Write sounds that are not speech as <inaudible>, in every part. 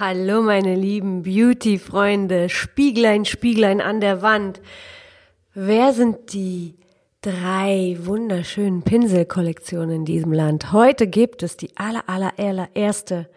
Hallo meine lieben Beauty-Freunde, Spieglein, Spieglein an der Wand. Wer sind die drei wunderschönen Pinselkollektionen in diesem Land? Heute gibt es die aller, aller, allererste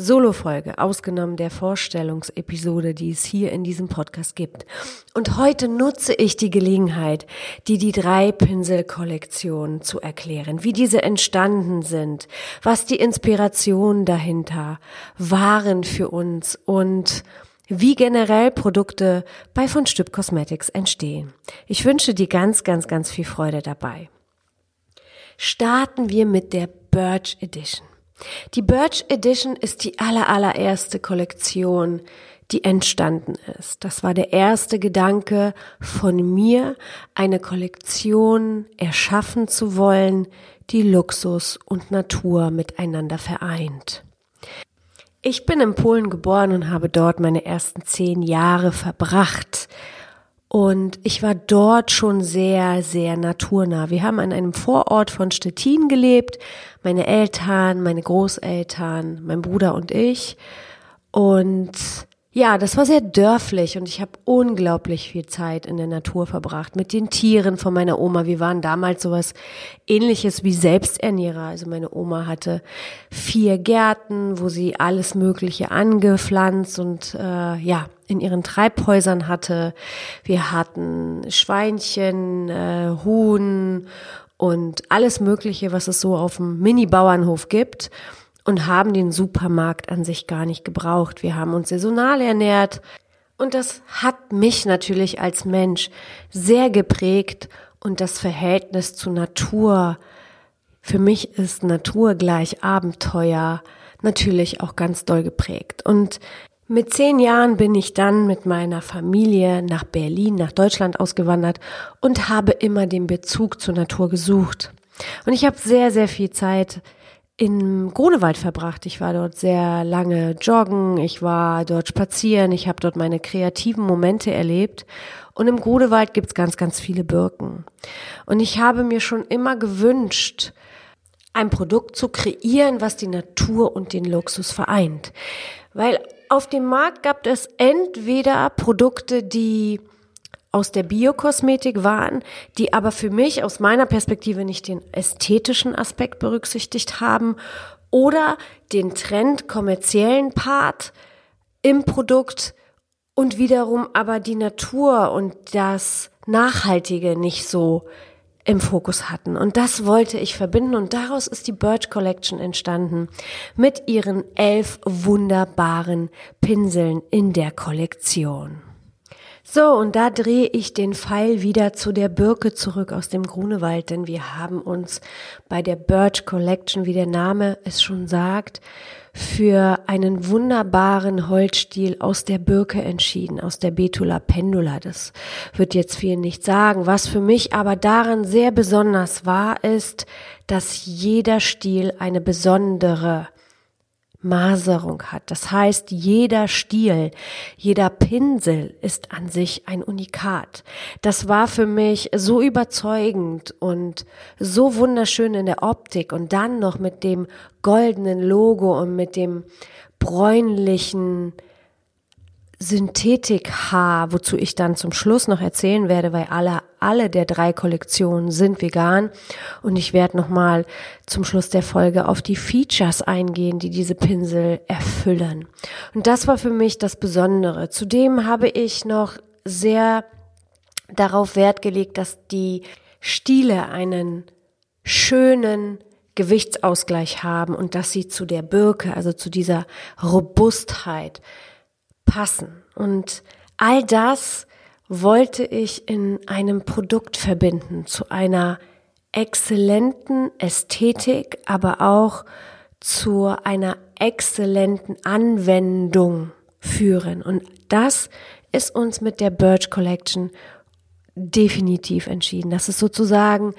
Solo-Folge, ausgenommen der Vorstellungsepisode, die es hier in diesem Podcast gibt. Und heute nutze ich die Gelegenheit, die die drei Pinsel-Kollektionen zu erklären, wie diese entstanden sind, was die Inspirationen dahinter waren für uns und wie generell Produkte bei von Stüb Cosmetics entstehen. Ich wünsche dir ganz, ganz, ganz viel Freude dabei. Starten wir mit der Birch Edition. Die Birch Edition ist die aller, allererste Kollektion, die entstanden ist. Das war der erste Gedanke von mir, eine Kollektion erschaffen zu wollen, die Luxus und Natur miteinander vereint. Ich bin in Polen geboren und habe dort meine ersten zehn Jahre verbracht. Und ich war dort schon sehr, sehr naturnah. Wir haben an einem Vorort von Stettin gelebt. Meine Eltern, meine Großeltern, mein Bruder und ich. Und ja, das war sehr dörflich und ich habe unglaublich viel Zeit in der Natur verbracht mit den Tieren von meiner Oma. Wir waren damals sowas ähnliches wie Selbsternährer. Also meine Oma hatte vier Gärten, wo sie alles Mögliche angepflanzt und äh, ja, in ihren Treibhäusern hatte. Wir hatten Schweinchen, äh, Huhn und alles Mögliche, was es so auf dem Mini-Bauernhof gibt und haben den Supermarkt an sich gar nicht gebraucht. Wir haben uns saisonal ernährt und das hat mich natürlich als Mensch sehr geprägt und das Verhältnis zu Natur. Für mich ist Natur gleich Abenteuer natürlich auch ganz doll geprägt. Und mit zehn Jahren bin ich dann mit meiner Familie nach Berlin, nach Deutschland ausgewandert und habe immer den Bezug zur Natur gesucht. Und ich habe sehr, sehr viel Zeit in Grunewald verbracht. Ich war dort sehr lange joggen, ich war dort spazieren, ich habe dort meine kreativen Momente erlebt. Und im Grunewald gibt's ganz, ganz viele Birken. Und ich habe mir schon immer gewünscht, ein Produkt zu kreieren, was die Natur und den Luxus vereint. Weil auf dem Markt gab es entweder Produkte, die aus der Biokosmetik waren, die aber für mich aus meiner Perspektive nicht den ästhetischen Aspekt berücksichtigt haben oder den Trend kommerziellen Part im Produkt und wiederum aber die Natur und das Nachhaltige nicht so im Fokus hatten. Und das wollte ich verbinden und daraus ist die Birch Collection entstanden mit ihren elf wunderbaren Pinseln in der Kollektion. So, und da drehe ich den Pfeil wieder zu der Birke zurück aus dem Grunewald, denn wir haben uns bei der Birch Collection, wie der Name es schon sagt, für einen wunderbaren Holzstiel aus der Birke entschieden, aus der Betula pendula. Das wird jetzt viel nicht sagen. Was für mich aber daran sehr besonders war, ist, dass jeder Stiel eine besondere Maserung hat. Das heißt, jeder Stiel, jeder Pinsel ist an sich ein Unikat. Das war für mich so überzeugend und so wunderschön in der Optik und dann noch mit dem goldenen Logo und mit dem bräunlichen Synthetikhaar, wozu ich dann zum Schluss noch erzählen werde, weil alle, alle der drei Kollektionen sind vegan. Und ich werde nochmal zum Schluss der Folge auf die Features eingehen, die diese Pinsel erfüllen. Und das war für mich das Besondere. Zudem habe ich noch sehr darauf Wert gelegt, dass die Stiele einen schönen Gewichtsausgleich haben und dass sie zu der Birke, also zu dieser Robustheit passen. Und all das wollte ich in einem Produkt verbinden, zu einer exzellenten Ästhetik, aber auch zu einer exzellenten Anwendung führen. Und das ist uns mit der Birch Collection definitiv entschieden. Das ist sozusagen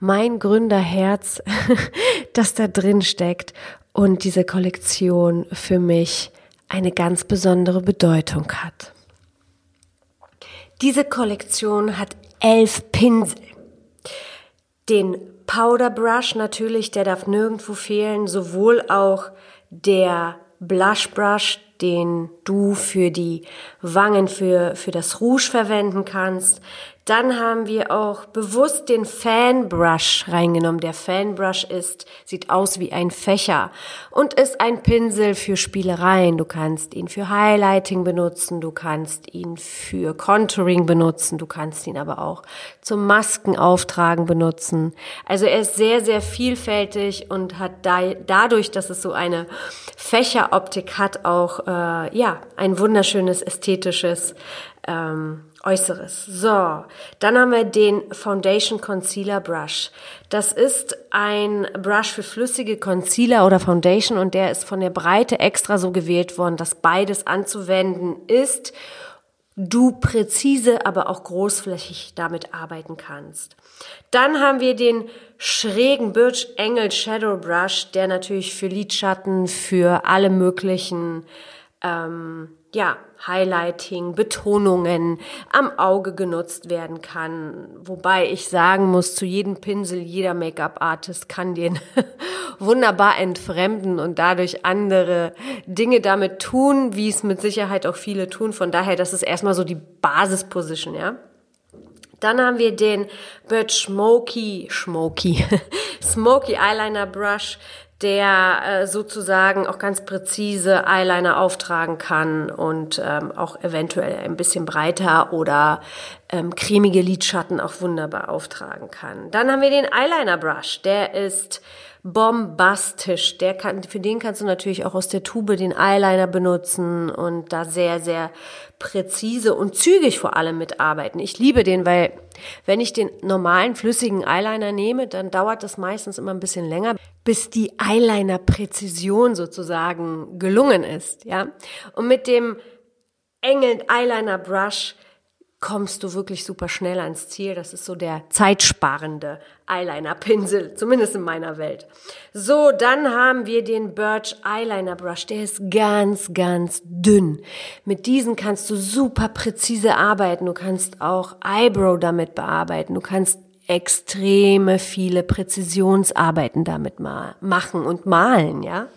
mein Gründerherz, <laughs> das da drin steckt und diese Kollektion für mich eine ganz besondere Bedeutung hat. Diese Kollektion hat elf Pinsel. Den Powder Brush natürlich, der darf nirgendwo fehlen, sowohl auch der Blush Brush, den du für die Wangen, für, für das Rouge verwenden kannst. Dann haben wir auch bewusst den Fan Brush reingenommen. Der Fan Brush ist, sieht aus wie ein Fächer und ist ein Pinsel für Spielereien. Du kannst ihn für Highlighting benutzen, du kannst ihn für Contouring benutzen, du kannst ihn aber auch zum Maskenauftragen benutzen. Also er ist sehr, sehr vielfältig und hat da, dadurch, dass es so eine Fächeroptik hat, auch äh, ja ein wunderschönes ästhetisches ähm, Äußeres. So, dann haben wir den Foundation Concealer Brush. Das ist ein Brush für flüssige Concealer oder Foundation und der ist von der Breite extra so gewählt worden, dass beides anzuwenden ist. Du präzise, aber auch großflächig damit arbeiten kannst. Dann haben wir den schrägen Birch Engel Shadow Brush, der natürlich für Lidschatten, für alle möglichen ähm, ja, Highlighting, Betonungen am Auge genutzt werden kann. Wobei ich sagen muss, zu jedem Pinsel, jeder Make-up-Artist kann den <laughs> wunderbar entfremden und dadurch andere Dinge damit tun, wie es mit Sicherheit auch viele tun. Von daher, das ist erstmal so die Basisposition, ja. Dann haben wir den Bird Smoky, Smoky, <laughs> Smoky Eyeliner Brush der äh, sozusagen auch ganz präzise Eyeliner auftragen kann und ähm, auch eventuell ein bisschen breiter oder ähm, cremige Lidschatten auch wunderbar auftragen kann. Dann haben wir den Eyeliner Brush, der ist bombastisch. Der kann, für den kannst du natürlich auch aus der Tube den Eyeliner benutzen und da sehr, sehr präzise und zügig vor allem mitarbeiten. Ich liebe den, weil wenn ich den normalen flüssigen Eyeliner nehme, dann dauert das meistens immer ein bisschen länger, bis die Eyeliner-Präzision sozusagen gelungen ist, ja. Und mit dem engen Eyeliner Brush kommst du wirklich super schnell ans Ziel. Das ist so der zeitsparende Eyeliner-Pinsel, <laughs> zumindest in meiner Welt. So, dann haben wir den Birch Eyeliner Brush. Der ist ganz, ganz dünn. Mit diesen kannst du super präzise arbeiten. Du kannst auch Eyebrow damit bearbeiten. Du kannst extreme viele Präzisionsarbeiten damit mal machen und malen, ja.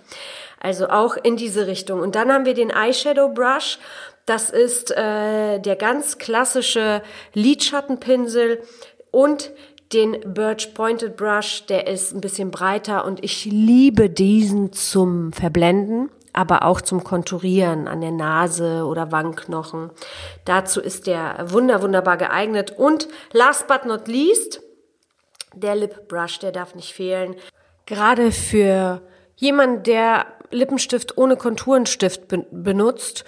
Also auch in diese Richtung. Und dann haben wir den Eyeshadow Brush. Das ist äh, der ganz klassische Lidschattenpinsel und den Birch Pointed Brush, der ist ein bisschen breiter und ich liebe diesen zum Verblenden, aber auch zum Konturieren an der Nase oder Wangenknochen. Dazu ist der wunder wunderbar geeignet und last but not least der Lip Brush, der darf nicht fehlen. Gerade für jemanden, der Lippenstift ohne Konturenstift benutzt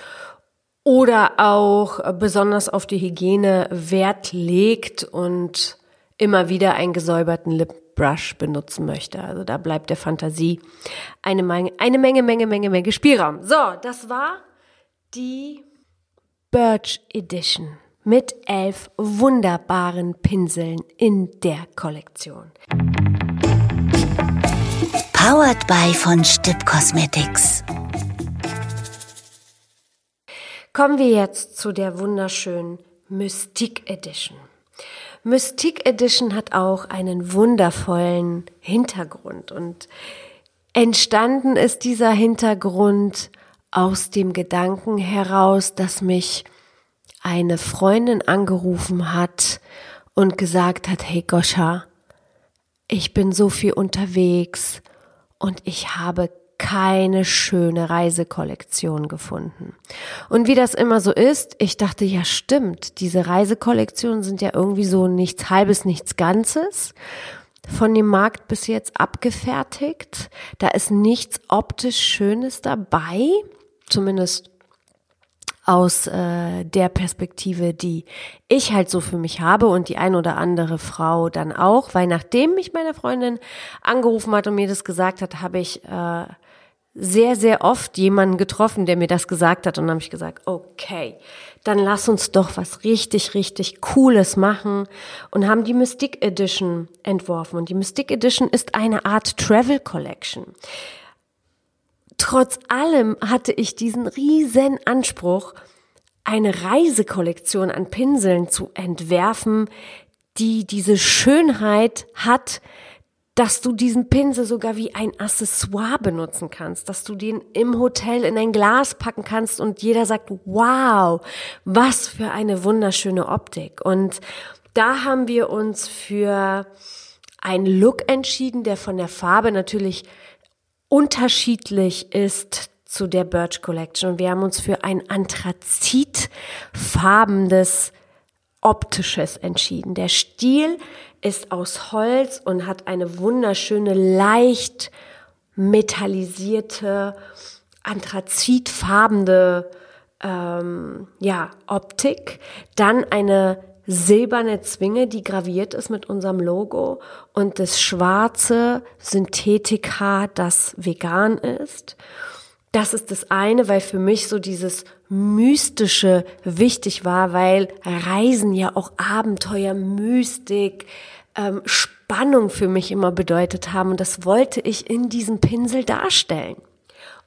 oder auch besonders auf die Hygiene Wert legt und immer wieder einen gesäuberten Lip Brush benutzen möchte. Also da bleibt der Fantasie eine Menge, eine Menge, Menge, Menge, Menge Spielraum. So, das war die Birch Edition mit elf wunderbaren Pinseln in der Kollektion. Powered by von Stipp Cosmetics. Kommen wir jetzt zu der wunderschönen Mystique Edition. Mystique Edition hat auch einen wundervollen Hintergrund und entstanden ist dieser Hintergrund aus dem Gedanken heraus, dass mich eine Freundin angerufen hat und gesagt hat, hey Goscha, ich bin so viel unterwegs und ich habe keine schöne Reisekollektion gefunden. Und wie das immer so ist, ich dachte, ja stimmt, diese Reisekollektionen sind ja irgendwie so nichts halbes, nichts Ganzes von dem Markt bis jetzt abgefertigt. Da ist nichts optisch Schönes dabei, zumindest aus äh, der Perspektive, die ich halt so für mich habe und die ein oder andere Frau dann auch, weil nachdem mich meine Freundin angerufen hat und mir das gesagt hat, habe ich äh, sehr, sehr oft jemanden getroffen, der mir das gesagt hat und dann habe ich gesagt, okay, dann lass uns doch was richtig, richtig Cooles machen und haben die Mystic Edition entworfen. Und die Mystic Edition ist eine Art Travel Collection. Trotz allem hatte ich diesen riesen Anspruch, eine Reisekollektion an Pinseln zu entwerfen, die diese Schönheit hat, dass du diesen Pinsel sogar wie ein Accessoire benutzen kannst, dass du den im Hotel in ein Glas packen kannst und jeder sagt, wow, was für eine wunderschöne Optik. Und da haben wir uns für einen Look entschieden, der von der Farbe natürlich unterschiedlich ist zu der Birch Collection. Und wir haben uns für ein anthrazitfarbenes optisches entschieden. Der Stil ist aus Holz und hat eine wunderschöne, leicht metallisierte, anthrazitfarbene ähm, ja, Optik. Dann eine silberne Zwinge, die graviert ist mit unserem Logo und das schwarze Synthetikhaar, das vegan ist. Das ist das eine, weil für mich so dieses Mystische wichtig war, weil Reisen ja auch Abenteuer, Mystik, ähm, Spannung für mich immer bedeutet haben. Und das wollte ich in diesem Pinsel darstellen.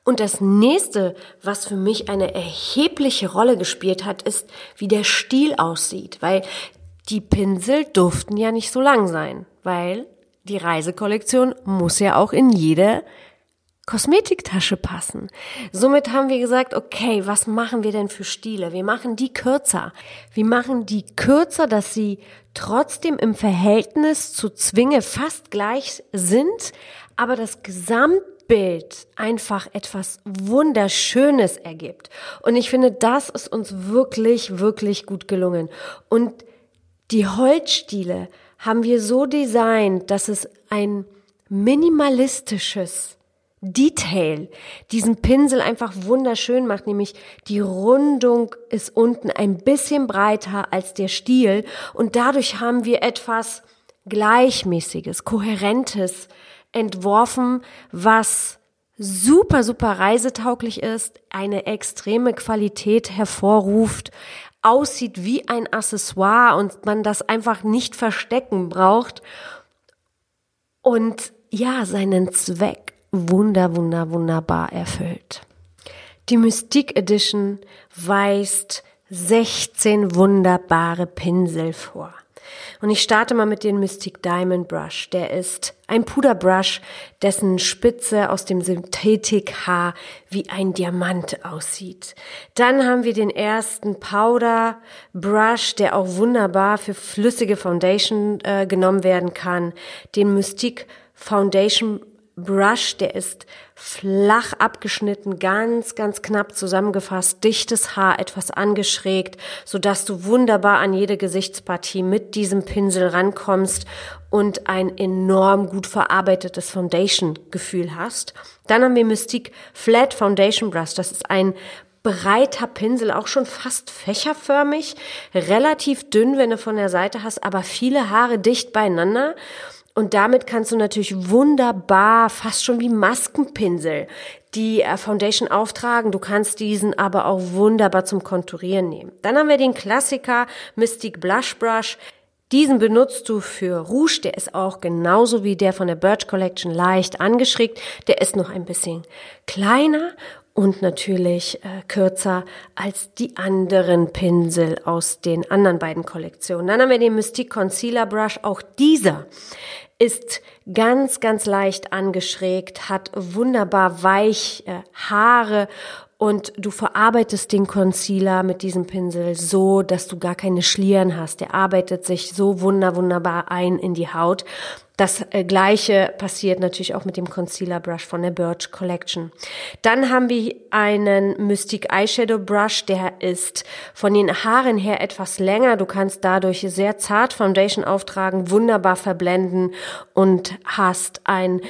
Und das nächste, was für mich eine erhebliche Rolle gespielt hat, ist, wie der Stiel aussieht, weil die Pinsel durften ja nicht so lang sein, weil die Reisekollektion muss ja auch in jede Kosmetiktasche passen. Somit haben wir gesagt, okay, was machen wir denn für Stiele? Wir machen die kürzer. Wir machen die kürzer, dass sie trotzdem im Verhältnis zu Zwinge fast gleich sind, aber das Gesamtbild einfach etwas Wunderschönes ergibt. Und ich finde, das ist uns wirklich, wirklich gut gelungen. Und die Holzstiele haben wir so designt, dass es ein minimalistisches Detail diesen Pinsel einfach wunderschön macht, nämlich die Rundung ist unten ein bisschen breiter als der Stiel und dadurch haben wir etwas gleichmäßiges, kohärentes entworfen, was super, super reisetauglich ist, eine extreme Qualität hervorruft, aussieht wie ein Accessoire und man das einfach nicht verstecken braucht. Und ja, seinen Zweck wunder, wunder, wunderbar erfüllt. Die Mystique Edition weist 16 wunderbare Pinsel vor. Und ich starte mal mit dem Mystic Diamond Brush. Der ist ein Puderbrush, dessen Spitze aus dem Synthetikhaar wie ein Diamant aussieht. Dann haben wir den ersten Powder Brush, der auch wunderbar für flüssige Foundation äh, genommen werden kann. Den Mystic Foundation Brush, der ist flach abgeschnitten, ganz, ganz knapp zusammengefasst, dichtes Haar etwas angeschrägt, so dass du wunderbar an jede Gesichtspartie mit diesem Pinsel rankommst und ein enorm gut verarbeitetes Foundation-Gefühl hast. Dann haben wir Mystique Flat Foundation Brush. Das ist ein breiter Pinsel, auch schon fast fächerförmig, relativ dünn, wenn du von der Seite hast, aber viele Haare dicht beieinander. Und damit kannst du natürlich wunderbar, fast schon wie Maskenpinsel, die äh, Foundation auftragen. Du kannst diesen aber auch wunderbar zum Konturieren nehmen. Dann haben wir den Klassiker Mystic Blush Brush. Diesen benutzt du für Rouge, der ist auch genauso wie der von der Birch Collection leicht angeschrägt. Der ist noch ein bisschen kleiner und natürlich äh, kürzer als die anderen Pinsel aus den anderen beiden Kollektionen. Dann haben wir den Mystique Concealer Brush. Auch dieser ist ganz, ganz leicht angeschrägt, hat wunderbar weich Haare und du verarbeitest den Concealer mit diesem Pinsel so, dass du gar keine Schlieren hast. Der arbeitet sich so wunder, wunderbar ein in die Haut. Das äh, gleiche passiert natürlich auch mit dem Concealer Brush von der Birch Collection. Dann haben wir einen Mystic Eyeshadow Brush, der ist von den Haaren her etwas länger. Du kannst dadurch sehr zart Foundation auftragen, wunderbar verblenden und hast einen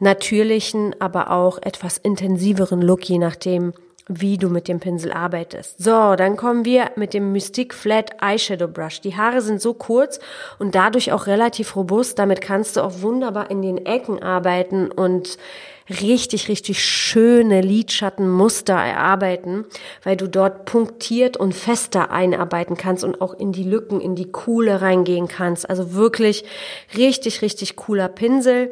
natürlichen, aber auch etwas intensiveren Look, je nachdem, wie du mit dem Pinsel arbeitest. So, dann kommen wir mit dem Mystique Flat Eyeshadow Brush. Die Haare sind so kurz und dadurch auch relativ robust. Damit kannst du auch wunderbar in den Ecken arbeiten und richtig, richtig schöne Lidschattenmuster erarbeiten, weil du dort punktiert und fester einarbeiten kannst und auch in die Lücken, in die Kuhle reingehen kannst. Also wirklich richtig, richtig cooler Pinsel.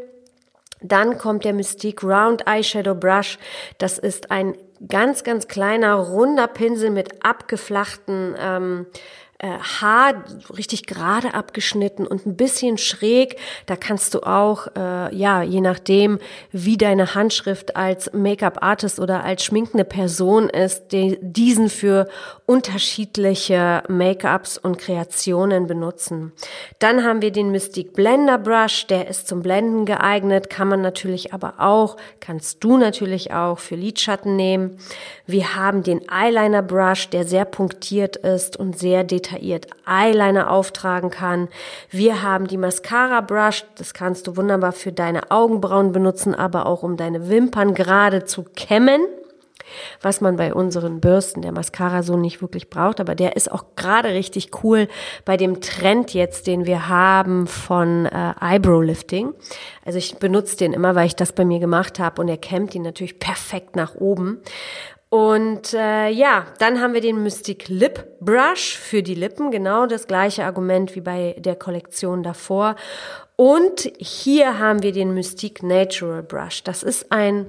Dann kommt der Mystique Round Eyeshadow Brush. Das ist ein ganz, ganz kleiner, runder Pinsel mit abgeflachten ähm, äh, Haar richtig gerade abgeschnitten und ein bisschen schräg. Da kannst du auch, äh, ja, je nachdem, wie deine Handschrift als Make-up-Artist oder als schminkende Person ist, die, diesen für unterschiedliche Make-ups und Kreationen benutzen. Dann haben wir den Mystic Blender Brush, der ist zum Blenden geeignet, kann man natürlich aber auch, kannst du natürlich auch für Lidschatten nehmen. Wir haben den Eyeliner Brush, der sehr punktiert ist und sehr detailliert detailliert Eyeliner auftragen kann. Wir haben die Mascara Brush, das kannst du wunderbar für deine Augenbrauen benutzen, aber auch um deine Wimpern gerade zu kämmen was man bei unseren Bürsten der Mascara so nicht wirklich braucht, aber der ist auch gerade richtig cool bei dem Trend jetzt, den wir haben von äh, Eyebrow Lifting. Also ich benutze den immer, weil ich das bei mir gemacht habe und er kämmt ihn natürlich perfekt nach oben. Und äh, ja, dann haben wir den Mystic Lip Brush für die Lippen, genau das gleiche Argument wie bei der Kollektion davor. Und hier haben wir den Mystic Natural Brush. Das ist ein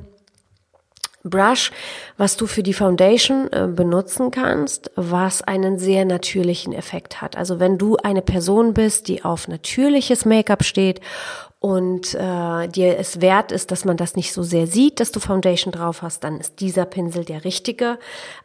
Brush, was du für die Foundation äh, benutzen kannst, was einen sehr natürlichen Effekt hat. Also wenn du eine Person bist, die auf natürliches Make-up steht und äh, dir es wert ist, dass man das nicht so sehr sieht, dass du Foundation drauf hast, dann ist dieser Pinsel der richtige.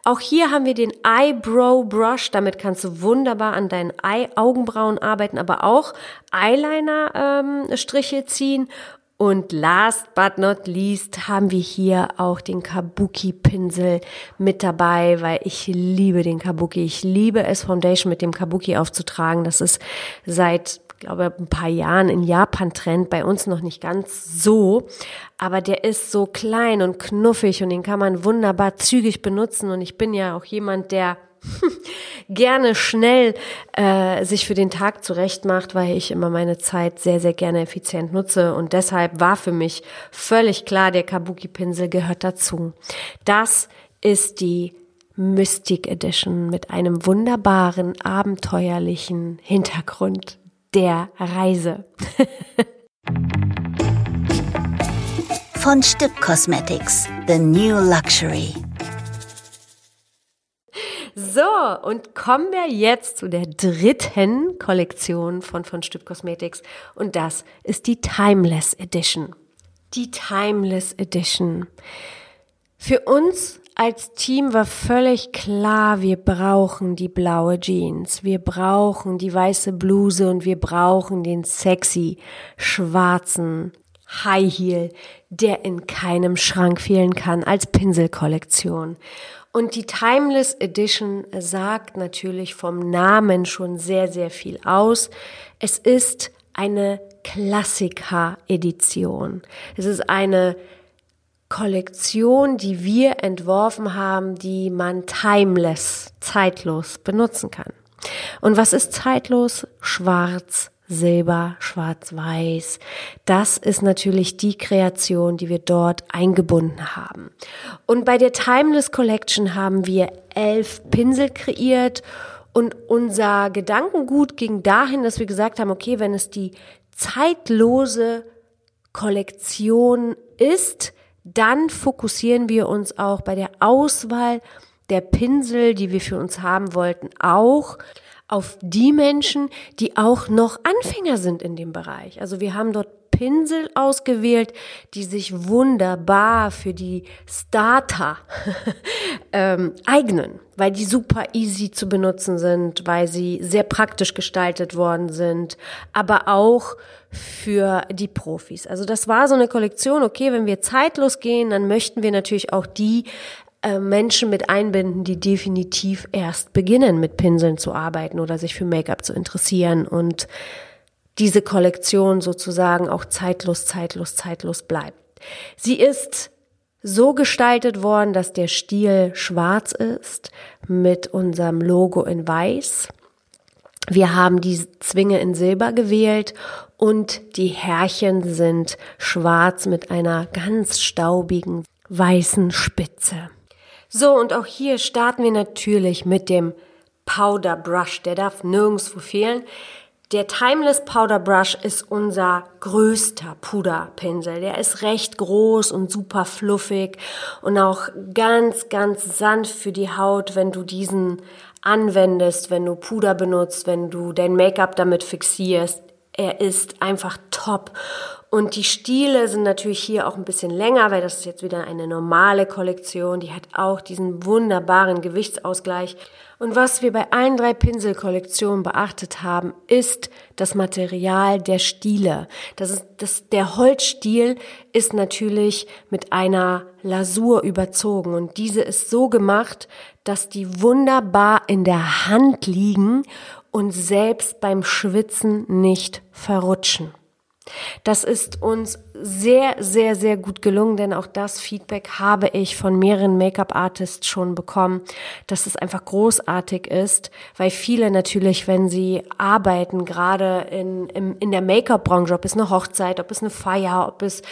Auch hier haben wir den Eyebrow Brush, damit kannst du wunderbar an deinen Eye Augenbrauen arbeiten, aber auch Eyeliner ähm, Striche ziehen und last but not least haben wir hier auch den Kabuki Pinsel mit dabei, weil ich liebe den Kabuki. Ich liebe es, Foundation mit dem Kabuki aufzutragen. Das ist seit glaube, ein paar Jahren in Japan Trend, bei uns noch nicht ganz so, aber der ist so klein und knuffig und den kann man wunderbar zügig benutzen und ich bin ja auch jemand, der <laughs> gerne schnell äh, sich für den Tag zurecht macht, weil ich immer meine Zeit sehr, sehr gerne effizient nutze. Und deshalb war für mich völlig klar, der Kabuki-Pinsel gehört dazu. Das ist die Mystic Edition mit einem wunderbaren, abenteuerlichen Hintergrund der Reise. <laughs> Von Stipp Cosmetics, The New Luxury. So, und kommen wir jetzt zu der dritten Kollektion von von Stipp Cosmetics und das ist die Timeless Edition. Die Timeless Edition. Für uns als Team war völlig klar, wir brauchen die blaue Jeans, wir brauchen die weiße Bluse und wir brauchen den sexy schwarzen High Heel, der in keinem Schrank fehlen kann als Pinselkollektion. Und die Timeless Edition sagt natürlich vom Namen schon sehr, sehr viel aus. Es ist eine Klassiker-Edition. Es ist eine Kollektion, die wir entworfen haben, die man timeless, zeitlos benutzen kann. Und was ist zeitlos? Schwarz, Silber, Schwarz-Weiß. Das ist natürlich die Kreation, die wir dort eingebunden haben. Und bei der Timeless Collection haben wir elf Pinsel kreiert und unser Gedankengut ging dahin, dass wir gesagt haben, okay, wenn es die zeitlose Kollektion ist, dann fokussieren wir uns auch bei der Auswahl der Pinsel, die wir für uns haben wollten, auch auf die Menschen, die auch noch Anfänger sind in dem Bereich. Also wir haben dort Pinsel ausgewählt, die sich wunderbar für die Starter <laughs> ähm, eignen, weil die super easy zu benutzen sind, weil sie sehr praktisch gestaltet worden sind, aber auch für die Profis. Also das war so eine Kollektion, okay, wenn wir zeitlos gehen, dann möchten wir natürlich auch die äh, Menschen mit einbinden, die definitiv erst beginnen, mit Pinseln zu arbeiten oder sich für Make-up zu interessieren und diese Kollektion sozusagen auch zeitlos, zeitlos, zeitlos bleibt. Sie ist so gestaltet worden, dass der Stiel schwarz ist mit unserem Logo in weiß. Wir haben die Zwinge in Silber gewählt und die Härchen sind schwarz mit einer ganz staubigen weißen Spitze. So, und auch hier starten wir natürlich mit dem Powder Brush. Der darf nirgendwo fehlen. Der Timeless Powder Brush ist unser größter Puderpinsel. Der ist recht groß und super fluffig und auch ganz, ganz sanft für die Haut, wenn du diesen anwendest, wenn du Puder benutzt, wenn du dein Make-up damit fixierst. Er ist einfach top. Und die Stiele sind natürlich hier auch ein bisschen länger, weil das ist jetzt wieder eine normale Kollektion. Die hat auch diesen wunderbaren Gewichtsausgleich. Und was wir bei allen drei Pinselkollektionen beachtet haben, ist das Material der Stiele. Das ist, das, der Holzstiel ist natürlich mit einer Lasur überzogen und diese ist so gemacht, dass die wunderbar in der Hand liegen und selbst beim Schwitzen nicht verrutschen. Das ist uns sehr, sehr, sehr gut gelungen, denn auch das Feedback habe ich von mehreren Make-up-Artists schon bekommen, dass es einfach großartig ist, weil viele natürlich, wenn sie arbeiten, gerade in, in, in der Make-up-Branche, ob es eine Hochzeit, ob es eine Feier, ob es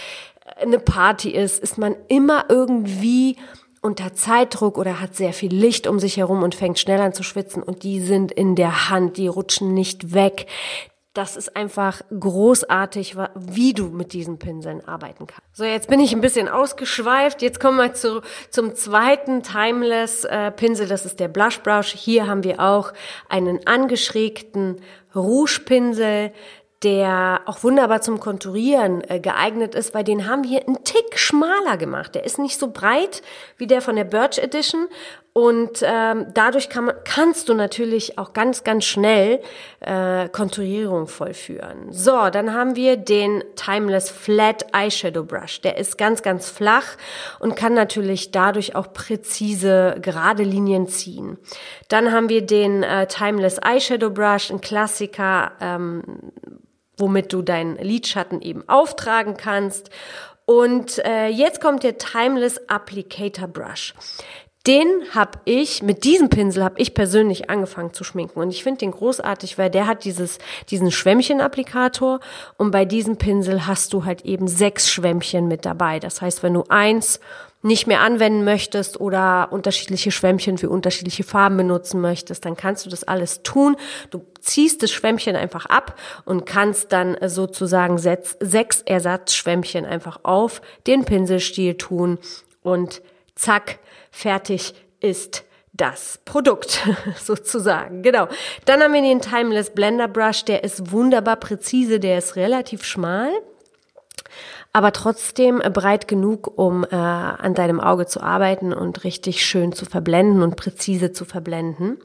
eine Party ist, ist man immer irgendwie unter Zeitdruck oder hat sehr viel Licht um sich herum und fängt schnell an zu schwitzen und die sind in der Hand, die rutschen nicht weg das ist einfach großartig, wie du mit diesen Pinseln arbeiten kannst. So, jetzt bin ich ein bisschen ausgeschweift. Jetzt kommen wir zu, zum zweiten Timeless äh, Pinsel. Das ist der Blush Brush. Hier haben wir auch einen angeschrägten Rouge Pinsel der auch wunderbar zum Konturieren äh, geeignet ist, weil den haben wir einen Tick schmaler gemacht. Der ist nicht so breit wie der von der Birch Edition und ähm, dadurch kann man, kannst du natürlich auch ganz, ganz schnell äh, Konturierung vollführen. So, dann haben wir den Timeless Flat Eyeshadow Brush. Der ist ganz, ganz flach und kann natürlich dadurch auch präzise gerade Linien ziehen. Dann haben wir den äh, Timeless Eyeshadow Brush, ein Klassiker, ähm, womit du deinen Lidschatten eben auftragen kannst. Und äh, jetzt kommt der Timeless Applicator Brush. Den habe ich, mit diesem Pinsel habe ich persönlich angefangen zu schminken. Und ich finde den großartig, weil der hat dieses, diesen Schwämmchen-Applikator. Und bei diesem Pinsel hast du halt eben sechs Schwämmchen mit dabei. Das heißt, wenn du eins nicht mehr anwenden möchtest oder unterschiedliche Schwämmchen für unterschiedliche Farben benutzen möchtest, dann kannst du das alles tun. Du ziehst das Schwämmchen einfach ab und kannst dann sozusagen sechs Ersatzschwämmchen einfach auf den Pinselstiel tun und zack, fertig ist das Produkt <laughs> sozusagen. Genau. Dann haben wir den Timeless Blender Brush, der ist wunderbar präzise, der ist relativ schmal aber trotzdem breit genug, um äh, an deinem Auge zu arbeiten und richtig schön zu verblenden und präzise zu verblenden.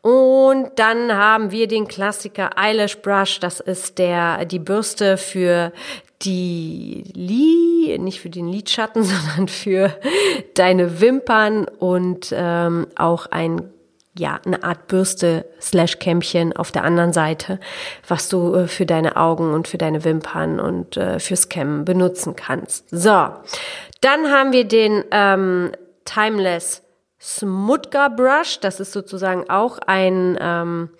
Und dann haben wir den Klassiker Eyelash Brush. Das ist der die Bürste für die Li, nicht für den Lidschatten, <laughs> sondern für deine Wimpern und ähm, auch ein ja, eine Art Bürste slash Kämmchen auf der anderen Seite, was du äh, für deine Augen und für deine Wimpern und äh, fürs Kämmen benutzen kannst. So, dann haben wir den ähm, Timeless Smudgar Brush. Das ist sozusagen auch ein ähm,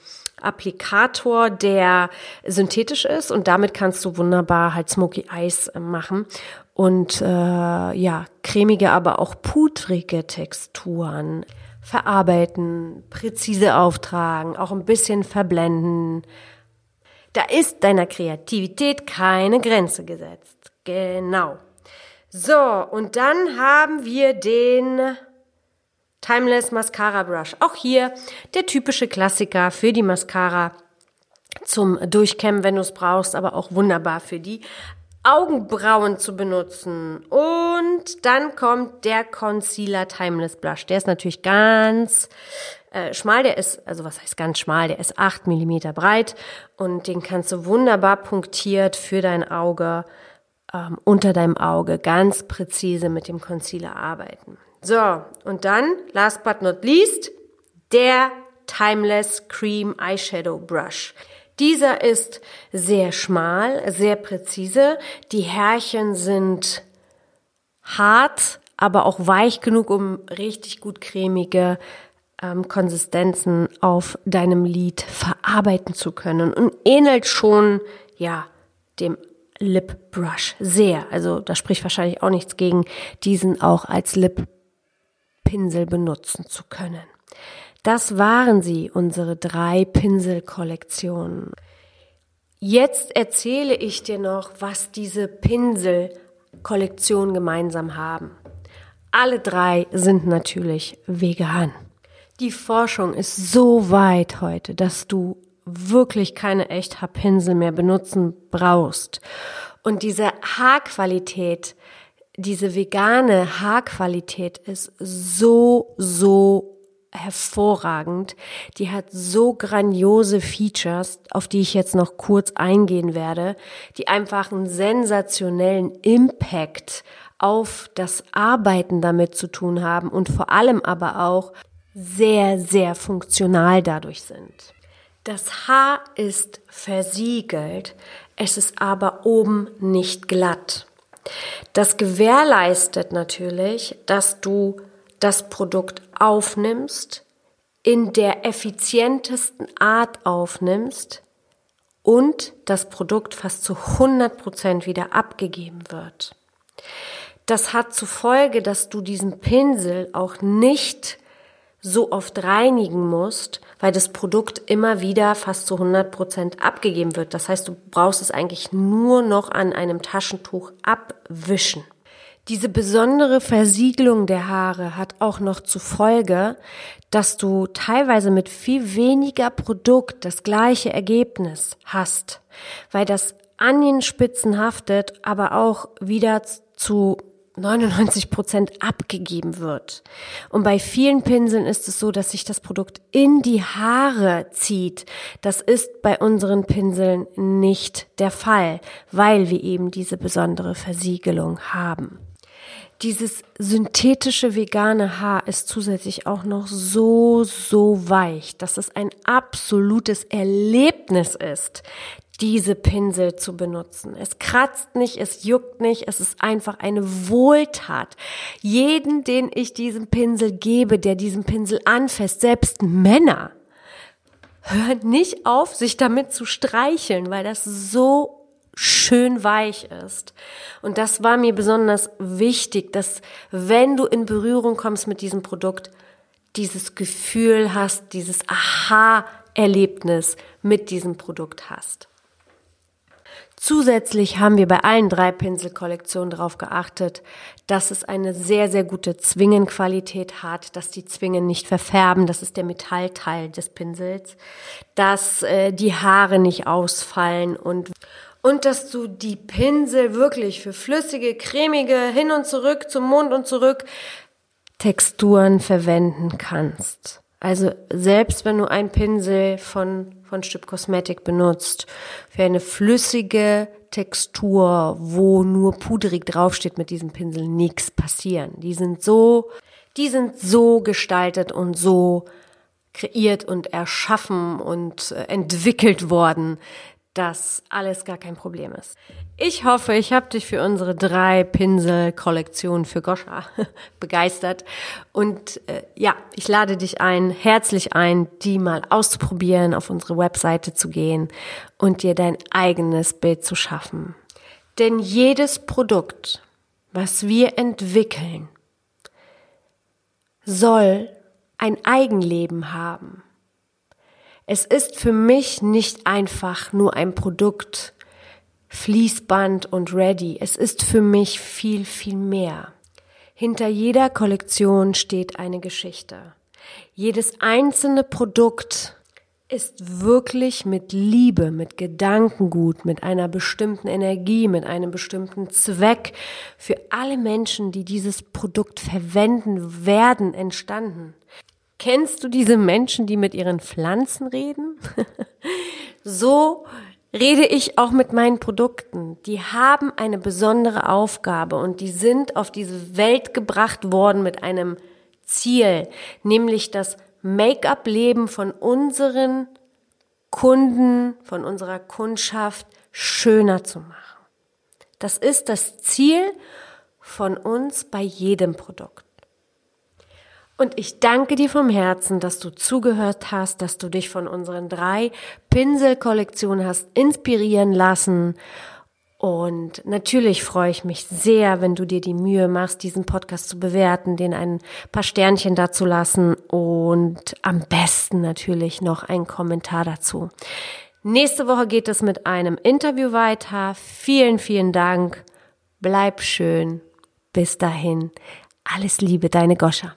Applikator, der synthetisch ist und damit kannst du wunderbar halt Smoky Eyes äh, machen und äh, ja, cremige, aber auch pudrige Texturen verarbeiten, präzise auftragen, auch ein bisschen verblenden. Da ist deiner Kreativität keine Grenze gesetzt. Genau. So, und dann haben wir den Timeless Mascara Brush. Auch hier der typische Klassiker für die Mascara zum Durchkämmen, wenn du es brauchst, aber auch wunderbar für die Augenbrauen zu benutzen. Und dann kommt der Concealer Timeless Blush. Der ist natürlich ganz äh, schmal. Der ist, also was heißt ganz schmal? Der ist acht Millimeter breit und den kannst du wunderbar punktiert für dein Auge, ähm, unter deinem Auge, ganz präzise mit dem Concealer arbeiten. So, und dann, last but not least, der Timeless Cream Eyeshadow Brush. Dieser ist sehr schmal, sehr präzise. Die Härchen sind hart, aber auch weich genug, um richtig gut cremige ähm, Konsistenzen auf deinem Lid verarbeiten zu können und ähnelt schon, ja, dem Lip Brush sehr. Also da spricht wahrscheinlich auch nichts gegen, diesen auch als Lip Pinsel benutzen zu können. Das waren sie, unsere drei Pinselkollektionen. Jetzt erzähle ich dir noch, was diese Pinselkollektionen gemeinsam haben. Alle drei sind natürlich vegan. Die Forschung ist so weit heute, dass du wirklich keine Echthaarpinsel mehr benutzen brauchst. Und diese Haarqualität, diese vegane Haarqualität ist so, so hervorragend. Die hat so grandiose Features, auf die ich jetzt noch kurz eingehen werde, die einfach einen sensationellen Impact auf das Arbeiten damit zu tun haben und vor allem aber auch sehr, sehr funktional dadurch sind. Das Haar ist versiegelt, es ist aber oben nicht glatt. Das gewährleistet natürlich, dass du das Produkt aufnimmst, in der effizientesten Art aufnimmst und das Produkt fast zu 100 Prozent wieder abgegeben wird. Das hat zur Folge, dass du diesen Pinsel auch nicht so oft reinigen musst, weil das Produkt immer wieder fast zu 100 Prozent abgegeben wird. Das heißt, du brauchst es eigentlich nur noch an einem Taschentuch abwischen. Diese besondere Versiegelung der Haare hat auch noch zur Folge, dass du teilweise mit viel weniger Produkt das gleiche Ergebnis hast, weil das an den Spitzen haftet, aber auch wieder zu 99 Prozent abgegeben wird. Und bei vielen Pinseln ist es so, dass sich das Produkt in die Haare zieht. Das ist bei unseren Pinseln nicht der Fall, weil wir eben diese besondere Versiegelung haben. Dieses synthetische vegane Haar ist zusätzlich auch noch so, so weich, dass es ein absolutes Erlebnis ist, diese Pinsel zu benutzen. Es kratzt nicht, es juckt nicht, es ist einfach eine Wohltat. Jeden, den ich diesen Pinsel gebe, der diesen Pinsel anfasst, selbst Männer, hört nicht auf, sich damit zu streicheln, weil das so schön weich ist. Und das war mir besonders wichtig, dass wenn du in Berührung kommst mit diesem Produkt, dieses Gefühl hast, dieses Aha-Erlebnis mit diesem Produkt hast. Zusätzlich haben wir bei allen drei Pinselkollektionen darauf geachtet, dass es eine sehr, sehr gute Zwingenqualität hat, dass die Zwingen nicht verfärben, das ist der Metallteil des Pinsels, dass äh, die Haare nicht ausfallen und und dass du die Pinsel wirklich für flüssige, cremige, hin und zurück, zum Mond und zurück Texturen verwenden kannst. Also selbst wenn du einen Pinsel von, von Stück Cosmetic benutzt, für eine flüssige Textur, wo nur pudrig draufsteht mit diesem Pinsel, nichts passieren. Die sind so, die sind so gestaltet und so kreiert und erschaffen und äh, entwickelt worden, dass alles gar kein Problem ist. Ich hoffe, ich habe dich für unsere drei Pinsel-Kollektion für Goscha <laughs> begeistert. Und äh, ja, ich lade dich ein, herzlich ein, die mal auszuprobieren, auf unsere Webseite zu gehen und dir dein eigenes Bild zu schaffen. Denn jedes Produkt, was wir entwickeln, soll ein Eigenleben haben. Es ist für mich nicht einfach nur ein Produkt, Fließband und ready. Es ist für mich viel, viel mehr. Hinter jeder Kollektion steht eine Geschichte. Jedes einzelne Produkt ist wirklich mit Liebe, mit Gedankengut, mit einer bestimmten Energie, mit einem bestimmten Zweck für alle Menschen, die dieses Produkt verwenden werden, entstanden. Kennst du diese Menschen, die mit ihren Pflanzen reden? <laughs> so rede ich auch mit meinen Produkten. Die haben eine besondere Aufgabe und die sind auf diese Welt gebracht worden mit einem Ziel, nämlich das Make-up-Leben von unseren Kunden, von unserer Kundschaft schöner zu machen. Das ist das Ziel von uns bei jedem Produkt. Und ich danke dir vom Herzen, dass du zugehört hast, dass du dich von unseren drei Pinselkollektionen hast inspirieren lassen und natürlich freue ich mich sehr, wenn du dir die Mühe machst, diesen Podcast zu bewerten, den ein paar Sternchen dazu lassen und am besten natürlich noch einen Kommentar dazu. Nächste Woche geht es mit einem Interview weiter. Vielen, vielen Dank. Bleib schön. Bis dahin. Alles Liebe, deine Goscha.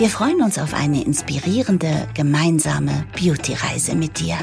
Wir freuen uns auf eine inspirierende, gemeinsame Beauty-Reise mit dir.